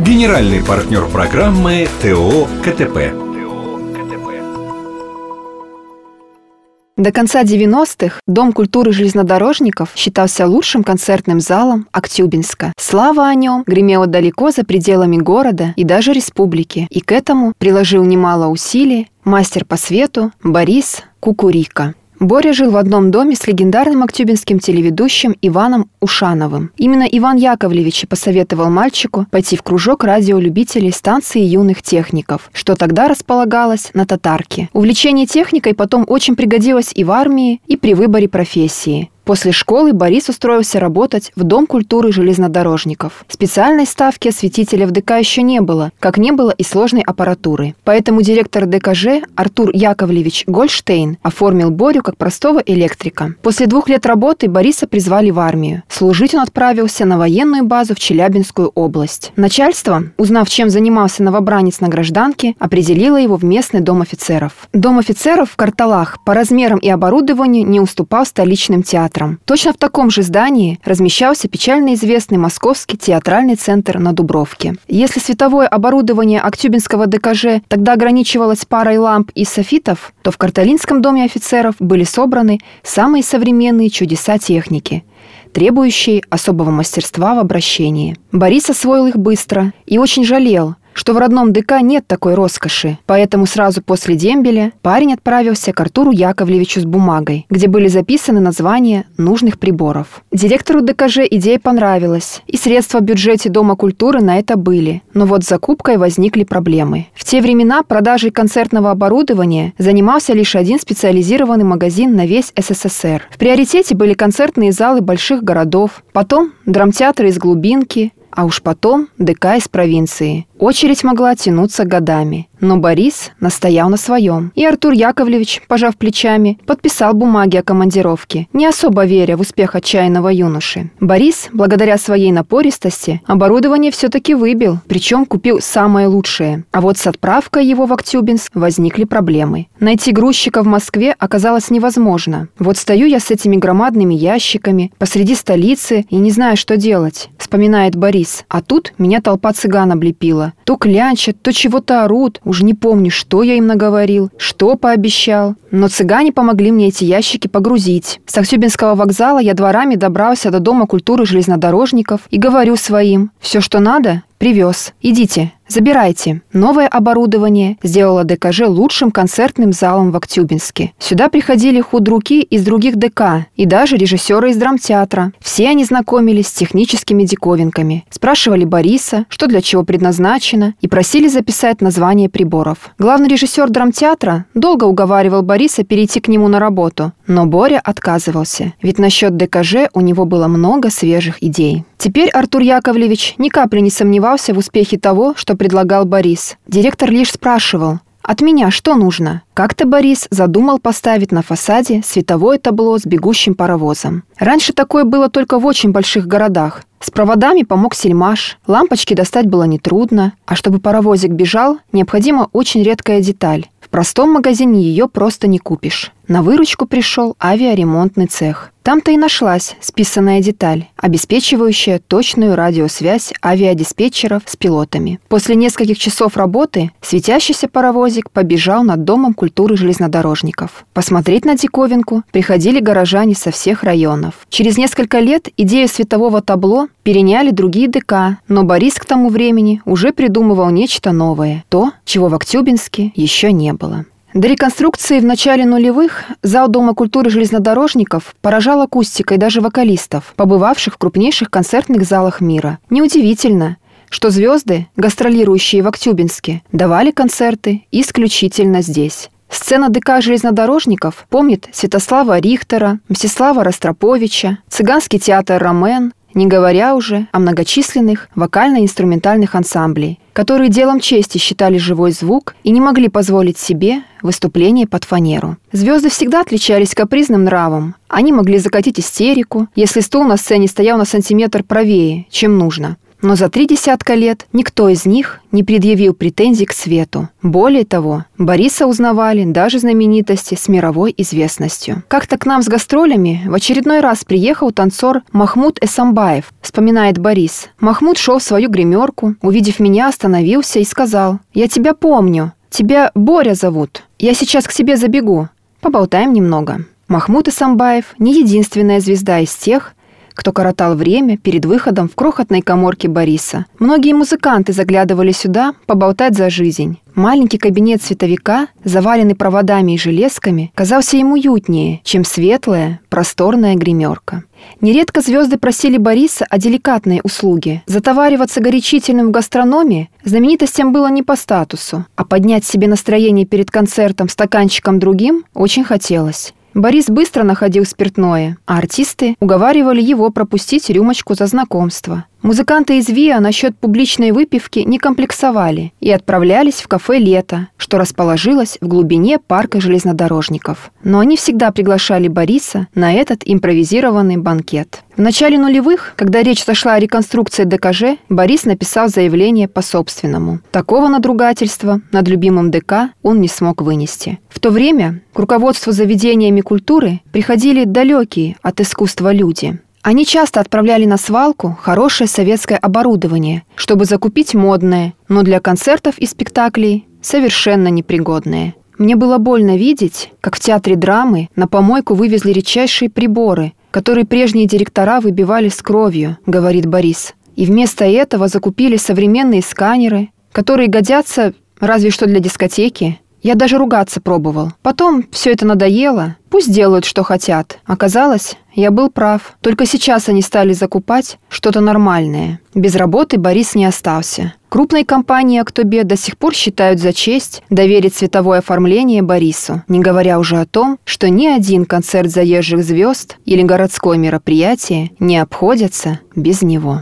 Генеральный партнер программы ТО КТП. До конца 90-х Дом культуры железнодорожников считался лучшим концертным залом Актюбинска. Слава о нем гремела далеко за пределами города и даже республики, и к этому приложил немало усилий мастер по свету Борис Кукурика. Боря жил в одном доме с легендарным актюбинским телеведущим Иваном Ушановым. Именно Иван Яковлевич посоветовал мальчику пойти в кружок радиолюбителей станции юных техников, что тогда располагалось на Татарке. Увлечение техникой потом очень пригодилось и в армии, и при выборе профессии. После школы Борис устроился работать в Дом культуры железнодорожников. Специальной ставки осветителя в ДК еще не было, как не было и сложной аппаратуры. Поэтому директор ДКЖ Артур Яковлевич Гольштейн оформил Борю как простого электрика. После двух лет работы Бориса призвали в армию. Служить он отправился на военную базу в Челябинскую область. Начальство, узнав, чем занимался новобранец на гражданке, определило его в местный дом офицеров. Дом офицеров в Карталах по размерам и оборудованию не уступал столичным театрам театром. Точно в таком же здании размещался печально известный Московский театральный центр на Дубровке. Если световое оборудование Актюбинского ДКЖ тогда ограничивалось парой ламп и софитов, то в Карталинском доме офицеров были собраны самые современные чудеса техники требующие особого мастерства в обращении. Борис освоил их быстро и очень жалел, что в родном ДК нет такой роскоши, поэтому сразу после дембеля парень отправился к Артуру Яковлевичу с бумагой, где были записаны названия нужных приборов. Директору ДКЖ идея понравилась, и средства в бюджете Дома культуры на это были, но вот с закупкой возникли проблемы. В те времена продажей концертного оборудования занимался лишь один специализированный магазин на весь СССР. В приоритете были концертные залы больших городов, потом драмтеатры из глубинки, а уж потом ДК из провинции. Очередь могла тянуться годами. Но Борис настоял на своем. И Артур Яковлевич, пожав плечами, подписал бумаги о командировке, не особо веря в успех отчаянного юноши. Борис, благодаря своей напористости, оборудование все-таки выбил, причем купил самое лучшее. А вот с отправкой его в Актюбинск возникли проблемы. Найти грузчика в Москве оказалось невозможно. Вот стою я с этими громадными ящиками посреди столицы и не знаю, что делать, вспоминает Борис. А тут меня толпа цыган облепила. То клянчат, то чего-то орут, уже не помню, что я им наговорил, что пообещал. Но цыгане помогли мне эти ящики погрузить. С Аксюбинского вокзала я дворами добрался до Дома культуры железнодорожников и говорю своим, все, что надо, привез. Идите, Забирайте. Новое оборудование сделало ДКЖ лучшим концертным залом в Актюбинске. Сюда приходили худруки из других ДК и даже режиссеры из драмтеатра. Все они знакомились с техническими диковинками, спрашивали Бориса, что для чего предназначено, и просили записать название приборов. Главный режиссер драмтеатра долго уговаривал Бориса перейти к нему на работу, но Боря отказывался, ведь насчет ДКЖ у него было много свежих идей. Теперь Артур Яковлевич ни капли не сомневался в успехе того, что предлагал Борис. Директор лишь спрашивал, «От меня что нужно?» Как-то Борис задумал поставить на фасаде световое табло с бегущим паровозом. Раньше такое было только в очень больших городах. С проводами помог сельмаш, лампочки достать было нетрудно, а чтобы паровозик бежал, необходима очень редкая деталь. В простом магазине ее просто не купишь. На выручку пришел авиаремонтный цех. Там-то и нашлась списанная деталь, обеспечивающая точную радиосвязь авиадиспетчеров с пилотами. После нескольких часов работы светящийся паровозик побежал над Домом культуры железнодорожников. Посмотреть на диковинку приходили горожане со всех районов. Через несколько лет идею светового табло переняли другие ДК, но Борис к тому времени уже придумывал нечто новое, то, чего в Актюбинске еще не было. До реконструкции в начале нулевых зал Дома культуры железнодорожников поражал акустикой даже вокалистов, побывавших в крупнейших концертных залах мира. Неудивительно, что звезды, гастролирующие в Актюбинске, давали концерты исключительно здесь. Сцена ДК железнодорожников помнит Святослава Рихтера, Мстислава Ростроповича, Цыганский театр «Ромен», не говоря уже о многочисленных вокально-инструментальных ансамблей, которые делом чести считали живой звук и не могли позволить себе выступление под фанеру. Звезды всегда отличались капризным нравом. Они могли закатить истерику, если стул на сцене стоял на сантиметр правее, чем нужно. Но за три десятка лет никто из них не предъявил претензий к свету. Более того, Бориса узнавали даже знаменитости с мировой известностью. Как-то к нам с гастролями в очередной раз приехал танцор Махмуд Эсамбаев, вспоминает Борис. Махмуд шел в свою гримерку, увидев меня, остановился и сказал, «Я тебя помню, тебя Боря зовут, я сейчас к тебе забегу, поболтаем немного». Махмуд Исамбаев не единственная звезда из тех, кто коротал время перед выходом в крохотной коморке Бориса. Многие музыканты заглядывали сюда поболтать за жизнь. Маленький кабинет световика, заваленный проводами и железками, казался им уютнее, чем светлая, просторная гримерка. Нередко звезды просили Бориса о деликатной услуге. Затовариваться горячительным в гастрономе знаменитостям было не по статусу, а поднять себе настроение перед концертом стаканчиком другим очень хотелось. Борис быстро находил спиртное, а артисты уговаривали его пропустить рюмочку за знакомство. Музыканты из ВИА насчет публичной выпивки не комплексовали и отправлялись в кафе «Лето», что расположилось в глубине парка железнодорожников. Но они всегда приглашали Бориса на этот импровизированный банкет. В начале нулевых, когда речь зашла о реконструкции ДКЖ, Борис написал заявление по собственному. Такого надругательства над любимым ДК он не смог вынести. В то время к руководству заведениями культуры приходили далекие от искусства люди – они часто отправляли на свалку хорошее советское оборудование, чтобы закупить модное, но для концертов и спектаклей совершенно непригодное. Мне было больно видеть, как в театре драмы на помойку вывезли редчайшие приборы, которые прежние директора выбивали с кровью, говорит Борис. И вместо этого закупили современные сканеры, которые годятся разве что для дискотеки, я даже ругаться пробовал. Потом все это надоело. Пусть делают, что хотят. Оказалось, я был прав. Только сейчас они стали закупать что-то нормальное. Без работы Борис не остался. Крупные компании «Актобе» до сих пор считают за честь доверить цветовое оформление Борису, не говоря уже о том, что ни один концерт заезжих звезд или городское мероприятие не обходятся без него.